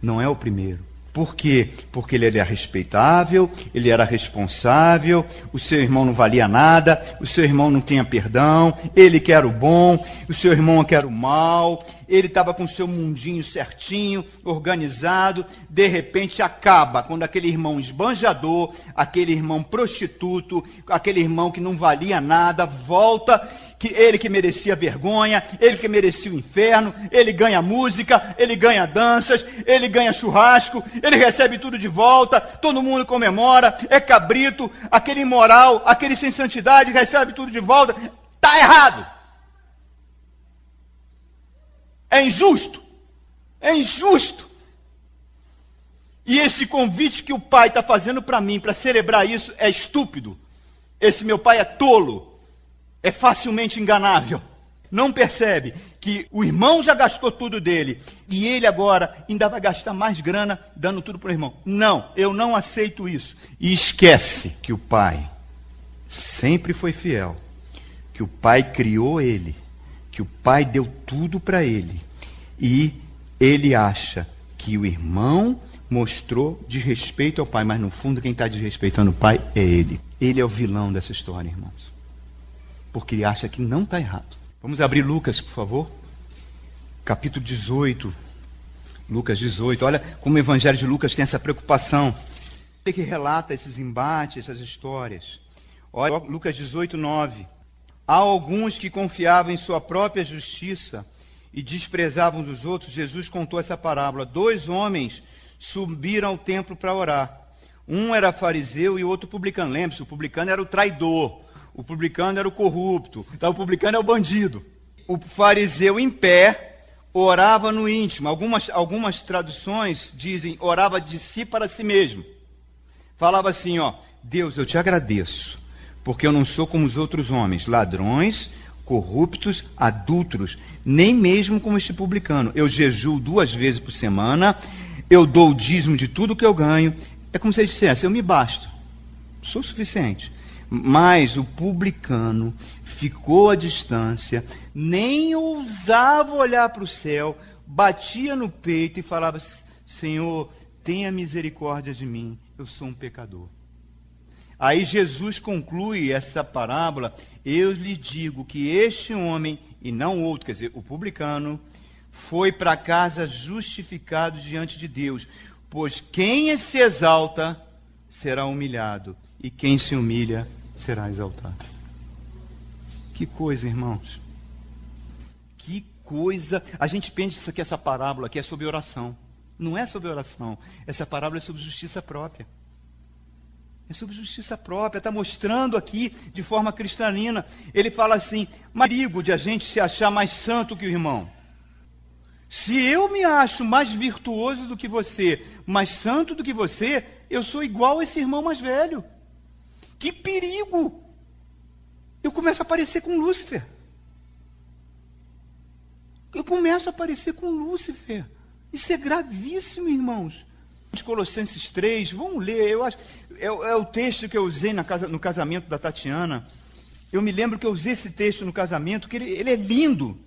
não é o primeiro. Por quê? Porque ele era respeitável, ele era responsável, o seu irmão não valia nada, o seu irmão não tinha perdão, ele que era o bom, o seu irmão que era o mal, ele estava com o seu mundinho certinho, organizado, de repente acaba quando aquele irmão esbanjador, aquele irmão prostituto, aquele irmão que não valia nada, volta que ele que merecia vergonha, ele que merecia o inferno, ele ganha música, ele ganha danças, ele ganha churrasco, ele recebe tudo de volta, todo mundo comemora, é cabrito, aquele imoral, aquele sem santidade recebe tudo de volta. Está errado. É injusto. É injusto. E esse convite que o pai está fazendo para mim, para celebrar isso, é estúpido. Esse meu pai é tolo é facilmente enganável. Não percebe que o irmão já gastou tudo dele e ele agora ainda vai gastar mais grana dando tudo para o irmão. Não, eu não aceito isso. E esquece que o pai sempre foi fiel, que o pai criou ele, que o pai deu tudo para ele e ele acha que o irmão mostrou desrespeito ao pai, mas no fundo quem está desrespeitando o pai é ele. Ele é o vilão dessa história, irmãos porque ele acha que não está errado. Vamos abrir Lucas, por favor. Capítulo 18. Lucas 18. Olha como o Evangelho de Lucas tem essa preocupação. Ele que relata esses embates, essas histórias. Olha, Lucas 18, 9. Há alguns que confiavam em sua própria justiça e desprezavam os outros. Jesus contou essa parábola. Dois homens subiram ao templo para orar. Um era fariseu e o outro publicano. Lembre-se, o publicano era o traidor. O publicano era o corrupto. Então, o publicano é o bandido. O fariseu em pé orava no íntimo. Algumas, algumas traduções dizem orava de si para si mesmo. Falava assim: ó, Deus, eu te agradeço, porque eu não sou como os outros homens, ladrões, corruptos, adúlteros, nem mesmo como este publicano. Eu jejuo duas vezes por semana, eu dou o dízimo de tudo que eu ganho. É como se ele dissesse: eu me basto, sou suficiente. Mas o publicano ficou à distância, nem ousava olhar para o céu, batia no peito e falava: Senhor, tenha misericórdia de mim, eu sou um pecador. Aí Jesus conclui essa parábola: Eu lhe digo que este homem, e não outro, quer dizer, o publicano, foi para casa justificado diante de Deus, pois quem se exalta será humilhado, e quem se humilha será exaltado. Que coisa, irmãos. Que coisa. A gente pensa que essa parábola aqui é sobre oração. Não é sobre oração. Essa parábola é sobre justiça própria. É sobre justiça própria. Está mostrando aqui de forma cristalina. Ele fala assim: marigo de a gente se achar mais santo que o irmão. Se eu me acho mais virtuoso do que você, mais santo do que você, eu sou igual a esse irmão mais velho. Que perigo! Eu começo a aparecer com Lúcifer. Eu começo a aparecer com Lúcifer. Isso é gravíssimo, irmãos. Colossenses 3, vamos ler, eu acho, é, é o texto que eu usei casa, no casamento da Tatiana. Eu me lembro que eu usei esse texto no casamento, que ele, ele é lindo.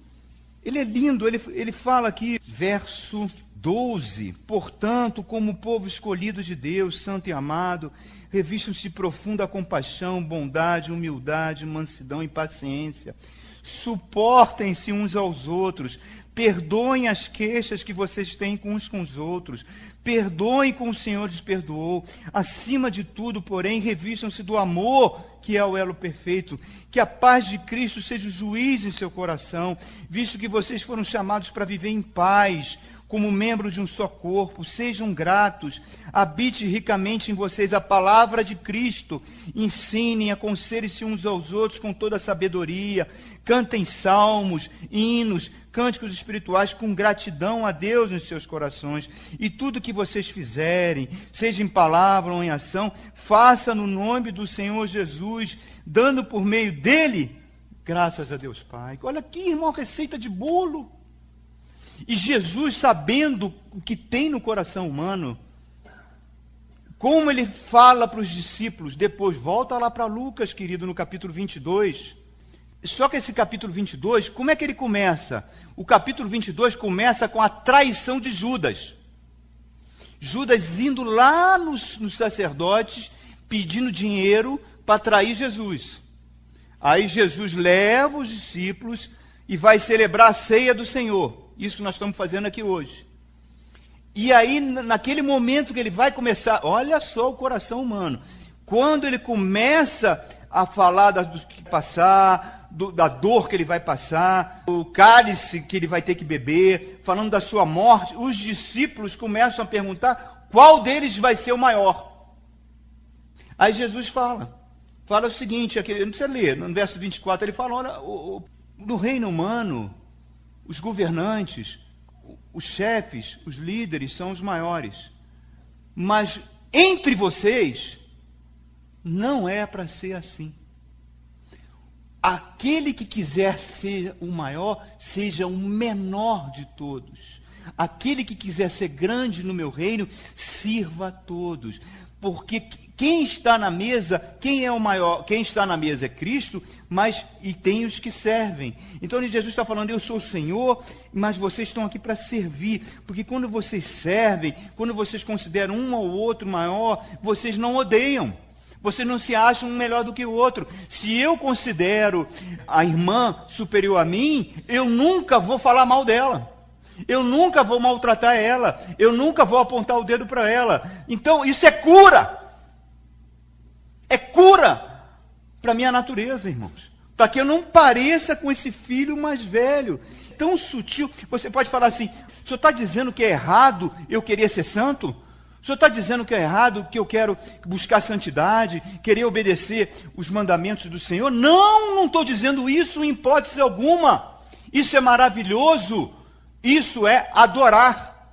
Ele é lindo, ele, ele fala aqui, verso 12: Portanto, como povo escolhido de Deus, santo e amado, revistam-se de profunda compaixão, bondade, humildade, mansidão e paciência. Suportem-se uns aos outros, perdoem as queixas que vocês têm uns com os outros, perdoem como o Senhor lhes perdoou. Acima de tudo, porém, revistam-se do amor, que é o elo perfeito. Que a paz de Cristo seja o juiz em seu coração, visto que vocês foram chamados para viver em paz como membros de um só corpo, sejam gratos, habite ricamente em vocês a palavra de Cristo, ensinem, aconselhem-se uns aos outros com toda a sabedoria, cantem salmos, hinos, cânticos espirituais com gratidão a Deus nos seus corações, e tudo que vocês fizerem, seja em palavra ou em ação, faça no nome do Senhor Jesus, dando por meio dele graças a Deus Pai. Olha aqui, irmão, receita de bolo. E Jesus, sabendo o que tem no coração humano, como ele fala para os discípulos, depois volta lá para Lucas, querido, no capítulo 22. Só que esse capítulo 22, como é que ele começa? O capítulo 22 começa com a traição de Judas. Judas indo lá nos, nos sacerdotes, pedindo dinheiro para trair Jesus. Aí Jesus leva os discípulos e vai celebrar a ceia do Senhor. Isso que nós estamos fazendo aqui hoje. E aí, naquele momento que ele vai começar, olha só o coração humano. Quando ele começa a falar do que passar, do, da dor que ele vai passar, o cálice que ele vai ter que beber, falando da sua morte, os discípulos começam a perguntar qual deles vai ser o maior. Aí Jesus fala, fala o seguinte, aqui, não precisa ler, no verso 24, ele fala, olha, no reino humano, os governantes, os chefes, os líderes são os maiores. Mas entre vocês, não é para ser assim. Aquele que quiser ser o maior, seja o menor de todos. Aquele que quiser ser grande no meu reino, sirva a todos. Porque quem está na mesa, quem é o maior? Quem está na mesa é Cristo, mas e tem os que servem. Então Jesus está falando: Eu sou o Senhor, mas vocês estão aqui para servir. Porque quando vocês servem, quando vocês consideram um ou outro maior, vocês não odeiam. Você não se acha um melhor do que o outro. Se eu considero a irmã superior a mim, eu nunca vou falar mal dela. Eu nunca vou maltratar ela. Eu nunca vou apontar o dedo para ela. Então, isso é cura. É cura para minha natureza, irmãos. Para que eu não pareça com esse filho mais velho. Tão sutil. Você pode falar assim: o senhor está dizendo que é errado eu querer ser santo? O senhor está dizendo que é errado, que eu quero buscar santidade, querer obedecer os mandamentos do Senhor? Não, não estou dizendo isso em hipótese alguma. Isso é maravilhoso. Isso é adorar.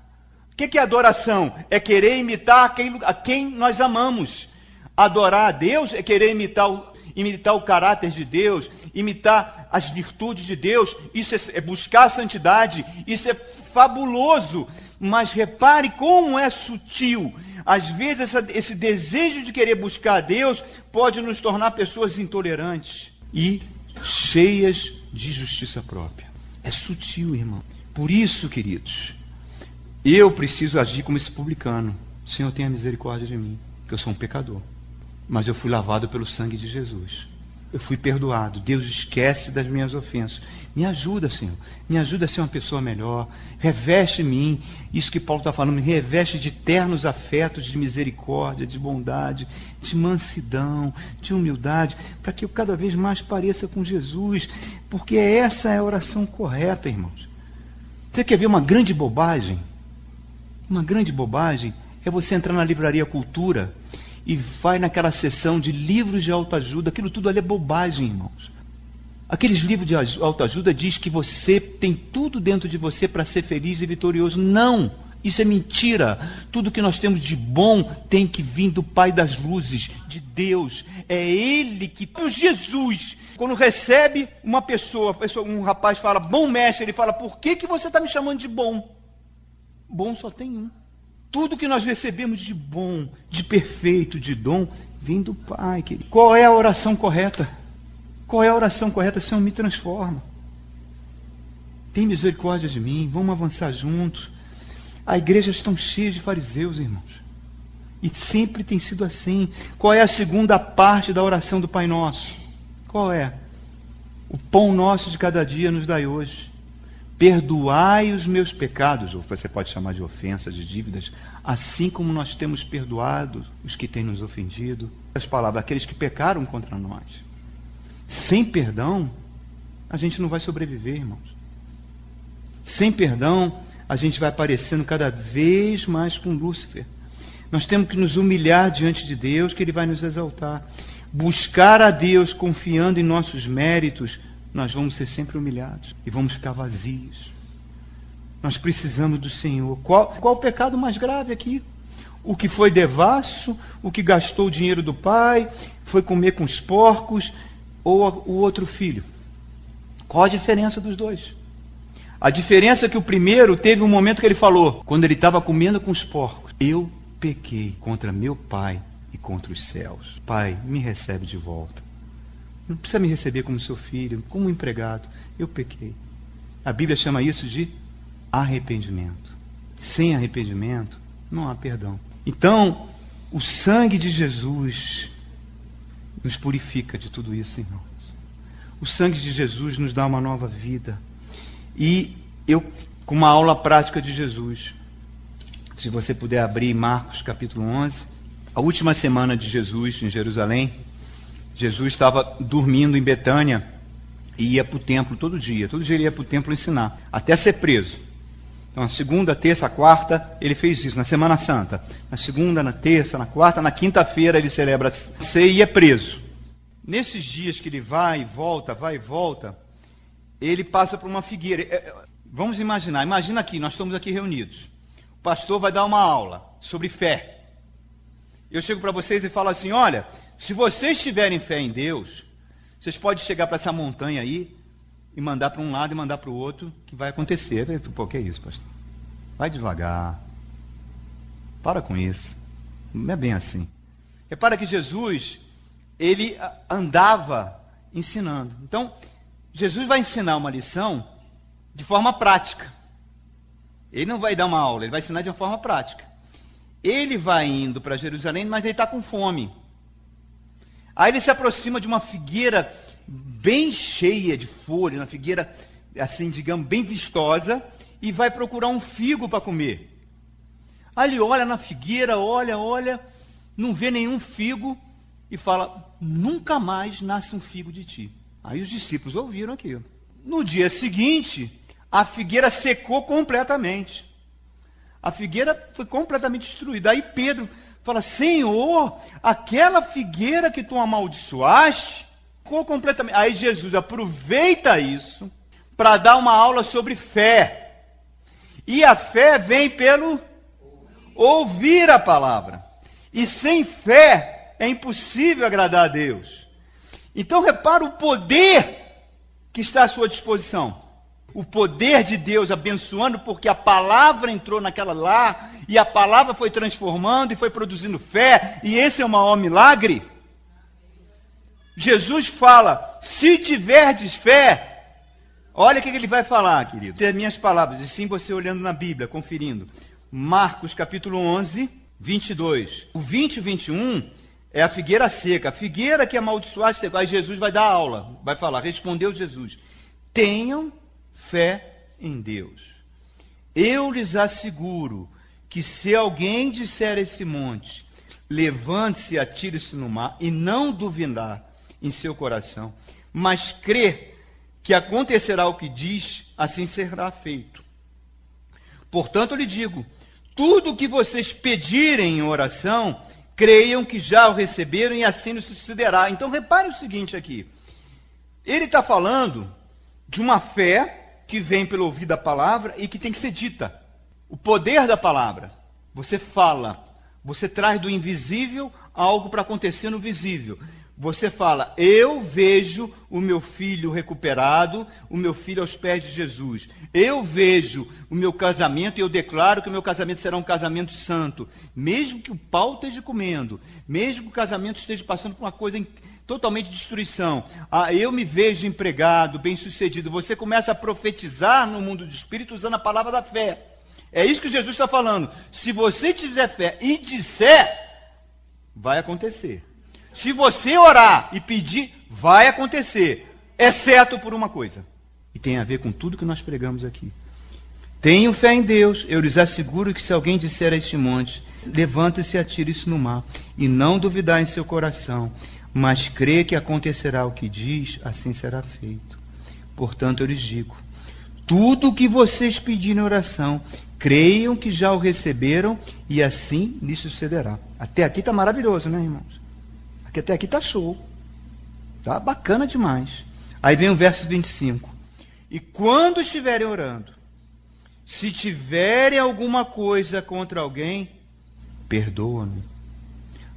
O que, é adoração? É querer imitar quem, a quem nós amamos. Adorar a Deus é querer imitar o, imitar o caráter de Deus, imitar as virtudes de Deus. Isso é, é buscar a santidade. Isso é fabuloso mas repare como é sutil. Às vezes, essa, esse desejo de querer buscar a Deus pode nos tornar pessoas intolerantes e cheias de justiça própria. É sutil, irmão. Por isso, queridos, eu preciso agir como esse publicano. Senhor, tenha misericórdia de mim, que eu sou um pecador. Mas eu fui lavado pelo sangue de Jesus eu fui perdoado. Deus esquece das minhas ofensas. Me ajuda, Senhor. Me ajuda a ser uma pessoa melhor. Reveste mim. Isso que Paulo está falando, me reveste de ternos afetos de misericórdia, de bondade, de mansidão, de humildade, para que eu cada vez mais pareça com Jesus. Porque essa é a oração correta, irmãos. Você quer ver uma grande bobagem? Uma grande bobagem é você entrar na livraria Cultura e vai naquela sessão de livros de autoajuda, aquilo tudo ali é bobagem, irmãos. Aqueles livros de autoajuda diz que você tem tudo dentro de você para ser feliz e vitorioso. Não, isso é mentira. Tudo que nós temos de bom tem que vir do Pai das luzes, de Deus. É Ele que, Jesus, quando recebe uma pessoa, um rapaz fala, bom mestre, ele fala, por que, que você está me chamando de bom? Bom só tem um. Tudo que nós recebemos de bom, de perfeito, de dom, vem do Pai, querido. Qual é a oração correta? Qual é a oração correta? Senhor, me transforma. Tem misericórdia de mim, vamos avançar juntos. A igreja está cheia de fariseus, irmãos. E sempre tem sido assim. Qual é a segunda parte da oração do Pai Nosso? Qual é? O pão nosso de cada dia nos dai hoje. Perdoai os meus pecados, ou você pode chamar de ofensas, de dívidas, assim como nós temos perdoado os que têm nos ofendido. As palavras, aqueles que pecaram contra nós. Sem perdão, a gente não vai sobreviver, irmãos. Sem perdão, a gente vai aparecendo cada vez mais com Lúcifer. Nós temos que nos humilhar diante de Deus, que Ele vai nos exaltar. Buscar a Deus confiando em nossos méritos nós vamos ser sempre humilhados e vamos ficar vazios. Nós precisamos do Senhor. Qual, qual o pecado mais grave aqui? O que foi devasso, o que gastou o dinheiro do pai, foi comer com os porcos, ou o outro filho? Qual a diferença dos dois? A diferença é que o primeiro teve um momento que ele falou, quando ele estava comendo com os porcos: Eu pequei contra meu pai e contra os céus. Pai, me recebe de volta. Não precisa me receber como seu filho, como empregado. Eu pequei. A Bíblia chama isso de arrependimento. Sem arrependimento, não há perdão. Então, o sangue de Jesus nos purifica de tudo isso, irmãos. O sangue de Jesus nos dá uma nova vida. E eu, com uma aula prática de Jesus, se você puder abrir Marcos capítulo 11, a última semana de Jesus em Jerusalém, Jesus estava dormindo em Betânia e ia para o templo todo dia. Todo dia ele ia para o templo ensinar, até ser preso. Então, na segunda, terça, quarta, ele fez isso, na Semana Santa. Na segunda, na terça, na quarta, na quinta-feira ele celebra a ceia e é preso. Nesses dias que ele vai e volta, vai e volta, ele passa por uma figueira. É, é, vamos imaginar, imagina aqui, nós estamos aqui reunidos. O pastor vai dar uma aula sobre fé. Eu chego para vocês e falo assim: olha, se vocês tiverem fé em Deus, vocês podem chegar para essa montanha aí e mandar para um lado e mandar para o outro, que vai acontecer. Pô, que é isso, pastor? Vai devagar. Para com isso. Não é bem assim. Repara que Jesus, ele andava ensinando. Então, Jesus vai ensinar uma lição de forma prática. Ele não vai dar uma aula, ele vai ensinar de uma forma prática. Ele vai indo para Jerusalém, mas ele está com fome. Aí ele se aproxima de uma figueira bem cheia de folhas, uma figueira, assim, digamos, bem vistosa, e vai procurar um figo para comer. Aí ele olha na figueira, olha, olha, não vê nenhum figo e fala: nunca mais nasce um figo de ti. Aí os discípulos ouviram aquilo. No dia seguinte, a figueira secou completamente. A figueira foi completamente destruída. Aí Pedro Fala, Senhor, aquela figueira que tu amaldiçoaste, ficou completamente. Aí Jesus aproveita isso para dar uma aula sobre fé. E a fé vem pelo ouvir a palavra. E sem fé é impossível agradar a Deus. Então repara o poder que está à sua disposição o poder de Deus abençoando, porque a palavra entrou naquela lá, e a palavra foi transformando e foi produzindo fé, e esse é o maior milagre. Jesus fala: se tiverdes fé, olha o que ele vai falar, querido. Tem minhas palavras, e sim você olhando na Bíblia, conferindo. Marcos capítulo 11, 22. O 20 e 21 é a figueira seca, a figueira que amaldiçoaste, aí Jesus vai dar aula, vai falar, respondeu Jesus: tenham fé em Deus. Eu lhes asseguro que se alguém disser a esse monte, levante-se e atire-se no mar, e não duvidar em seu coração, mas crer que acontecerá o que diz, assim será feito. Portanto, lhe digo: tudo o que vocês pedirem em oração, creiam que já o receberam e assim lhe sucederá. Então, repare o seguinte aqui: ele está falando de uma fé que vem pelo ouvir da palavra e que tem que ser dita. O poder da palavra. Você fala, você traz do invisível algo para acontecer no visível. Você fala, eu vejo o meu filho recuperado, o meu filho aos pés de Jesus. Eu vejo o meu casamento e eu declaro que o meu casamento será um casamento santo. Mesmo que o pau esteja comendo, mesmo que o casamento esteja passando por uma coisa totalmente destruição. Ah, eu me vejo empregado, bem-sucedido. Você começa a profetizar no mundo do espírito usando a palavra da fé. É isso que Jesus está falando. Se você tiver fé e disser, vai acontecer. Se você orar e pedir, vai acontecer. Exceto por uma coisa. E tem a ver com tudo que nós pregamos aqui. Tenho fé em Deus, eu lhes asseguro que se alguém disser a este monte, levanta-se e atire-se no mar, e não duvidar em seu coração, mas crê que acontecerá o que diz, assim será feito. Portanto, eu lhes digo: tudo o que vocês pedirem em oração, creiam que já o receberam e assim lhes sucederá. Até aqui está maravilhoso, né, irmãos? Até aqui está show. Está bacana demais. Aí vem o verso 25. E quando estiverem orando, se tiverem alguma coisa contra alguém, perdoa-me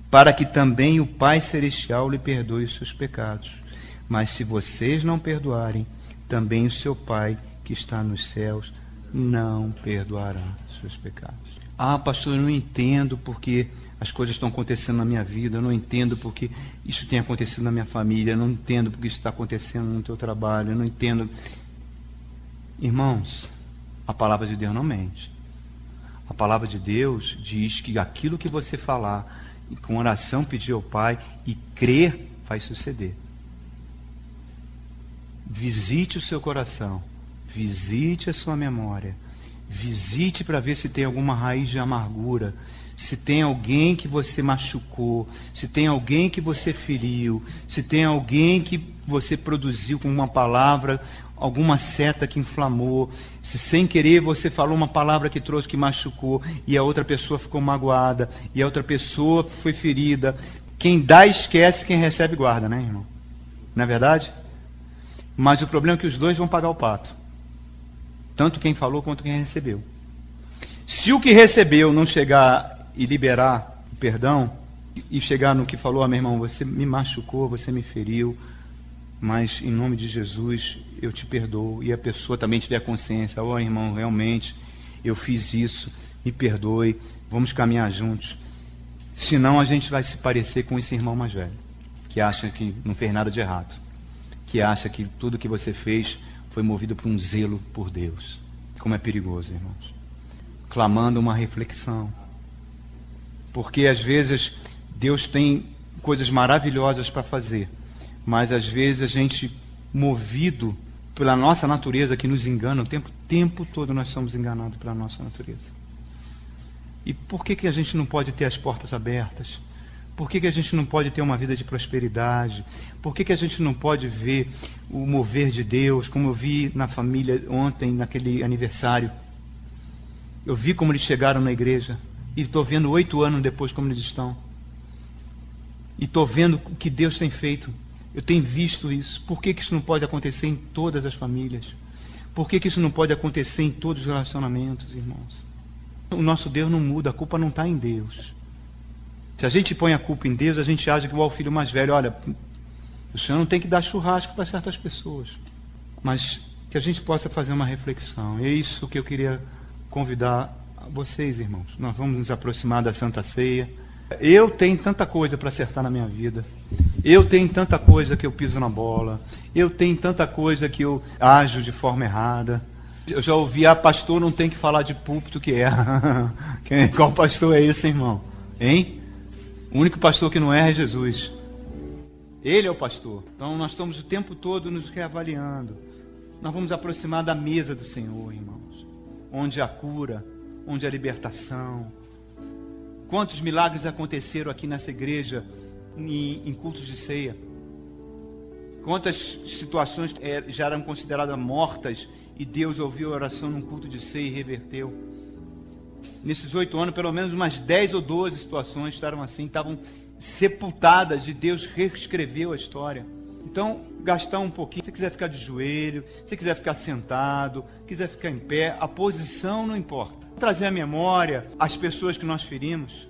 para que também o Pai Celestial lhe perdoe os seus pecados. Mas se vocês não perdoarem, também o seu Pai que está nos céus não perdoará os seus pecados. Ah, pastor, eu não entendo porque as coisas estão acontecendo na minha vida, eu não entendo porque isso tem acontecido na minha família, eu não entendo porque isso está acontecendo no teu trabalho, eu não entendo. Irmãos, a palavra de Deus não mente. A palavra de Deus diz que aquilo que você falar e com oração pedir ao Pai e crer vai suceder. Visite o seu coração, visite a sua memória, visite para ver se tem alguma raiz de amargura, Se tem alguém que você machucou, se tem alguém que você feriu, se tem alguém que você produziu com uma palavra, alguma seta que inflamou, se sem querer você falou uma palavra que trouxe que machucou e a outra pessoa ficou magoada e a outra pessoa foi ferida, quem dá esquece, quem recebe guarda, né, irmão? Não é verdade? Mas o problema é que os dois vão pagar o pato. Tanto quem falou quanto quem recebeu. Se o que recebeu não chegar e liberar o perdão, e chegar no que falou, ah, meu irmão, você me machucou, você me feriu, mas em nome de Jesus eu te perdoo. E a pessoa também tiver consciência, ó oh, irmão, realmente eu fiz isso, me perdoe, vamos caminhar juntos. Senão a gente vai se parecer com esse irmão mais velho, que acha que não fez nada de errado, que acha que tudo que você fez foi movido por um zelo por Deus. Como é perigoso, irmãos. Clamando uma reflexão. Porque às vezes Deus tem coisas maravilhosas para fazer, mas às vezes a gente, movido pela nossa natureza que nos engana o tempo, tempo todo nós somos enganados pela nossa natureza. E por que, que a gente não pode ter as portas abertas? Por que, que a gente não pode ter uma vida de prosperidade? Por que, que a gente não pode ver o mover de Deus, como eu vi na família ontem, naquele aniversário? Eu vi como eles chegaram na igreja. E estou vendo oito anos depois como eles estão. E estou vendo o que Deus tem feito. Eu tenho visto isso. Por que, que isso não pode acontecer em todas as famílias? Por que, que isso não pode acontecer em todos os relacionamentos, irmãos? O nosso Deus não muda, a culpa não está em Deus. Se a gente põe a culpa em Deus, a gente acha que o filho mais velho, olha, o Senhor não tem que dar churrasco para certas pessoas. Mas que a gente possa fazer uma reflexão. É isso que eu queria convidar vocês, irmãos. Nós vamos nos aproximar da Santa Ceia. Eu tenho tanta coisa para acertar na minha vida. Eu tenho tanta coisa que eu piso na bola. Eu tenho tanta coisa que eu ajo de forma errada. Eu já ouvi, ah, pastor não tem que falar de púlpito que é. Qual pastor é esse, irmão? Hein? O único pastor que não erra é Jesus. Ele é o pastor. Então nós estamos o tempo todo nos reavaliando. Nós vamos aproximar da mesa do Senhor, irmãos. Onde há cura, onde há libertação. Quantos milagres aconteceram aqui nessa igreja em, em cultos de ceia? Quantas situações é, já eram consideradas mortas e Deus ouviu a oração num culto de ceia e reverteu? nesses oito anos, pelo menos umas dez ou doze situações estavam assim, estavam sepultadas e Deus reescreveu a história. Então, gastar um pouquinho. Se quiser ficar de joelho, se quiser ficar sentado, quiser ficar em pé, a posição não importa. Trazer à memória as pessoas que nós ferimos.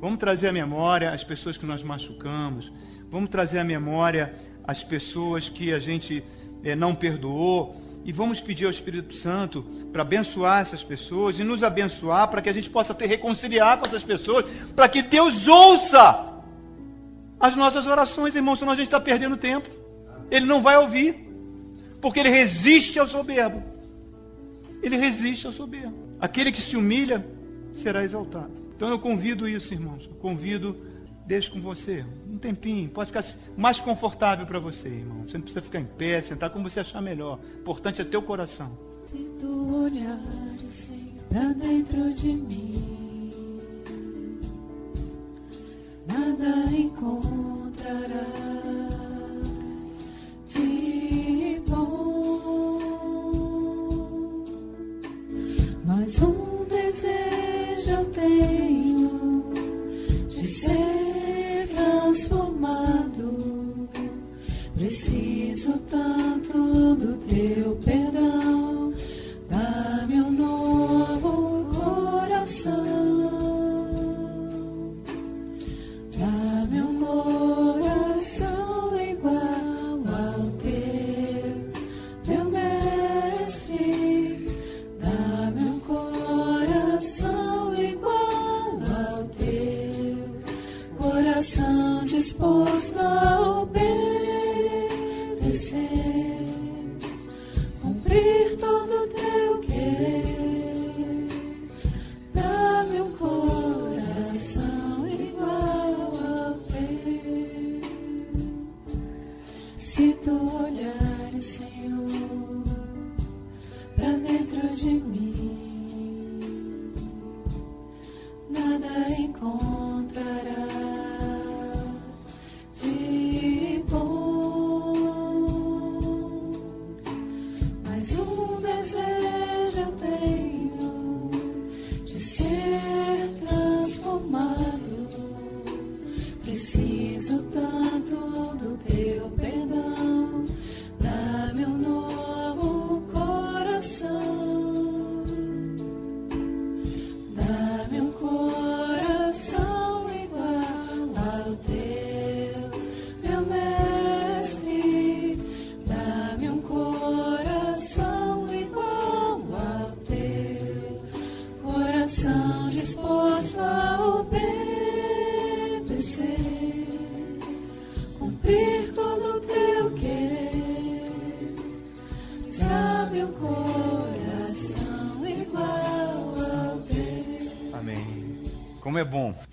Vamos trazer à memória as pessoas que nós machucamos. Vamos trazer à memória as pessoas que a gente é, não perdoou e vamos pedir ao Espírito Santo para abençoar essas pessoas e nos abençoar para que a gente possa ter reconciliar com essas pessoas, para que Deus ouça as nossas orações, irmãos, senão a gente está perdendo tempo. Ele não vai ouvir, porque ele resiste ao soberbo. Ele resiste ao soberbo. Aquele que se humilha será exaltado. Então eu convido isso, irmãos. Eu convido Deixe com você um tempinho, pode ficar mais confortável para você, irmão. Você não precisa ficar em pé, sentar como você achar melhor. O importante é teu coração.
Tento olhar para dentro de mim, nada encontrará de bom, um desejo eu tenho de ser transformado. Preciso tanto do teu perdão. Dá-me um novo coração. disposto a obedecer,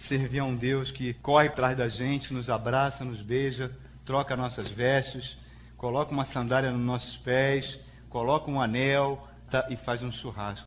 servir a um Deus que corre atrás da gente, nos abraça, nos beija, troca nossas vestes, coloca uma sandália nos nossos pés, coloca um anel tá, e faz um churrasco.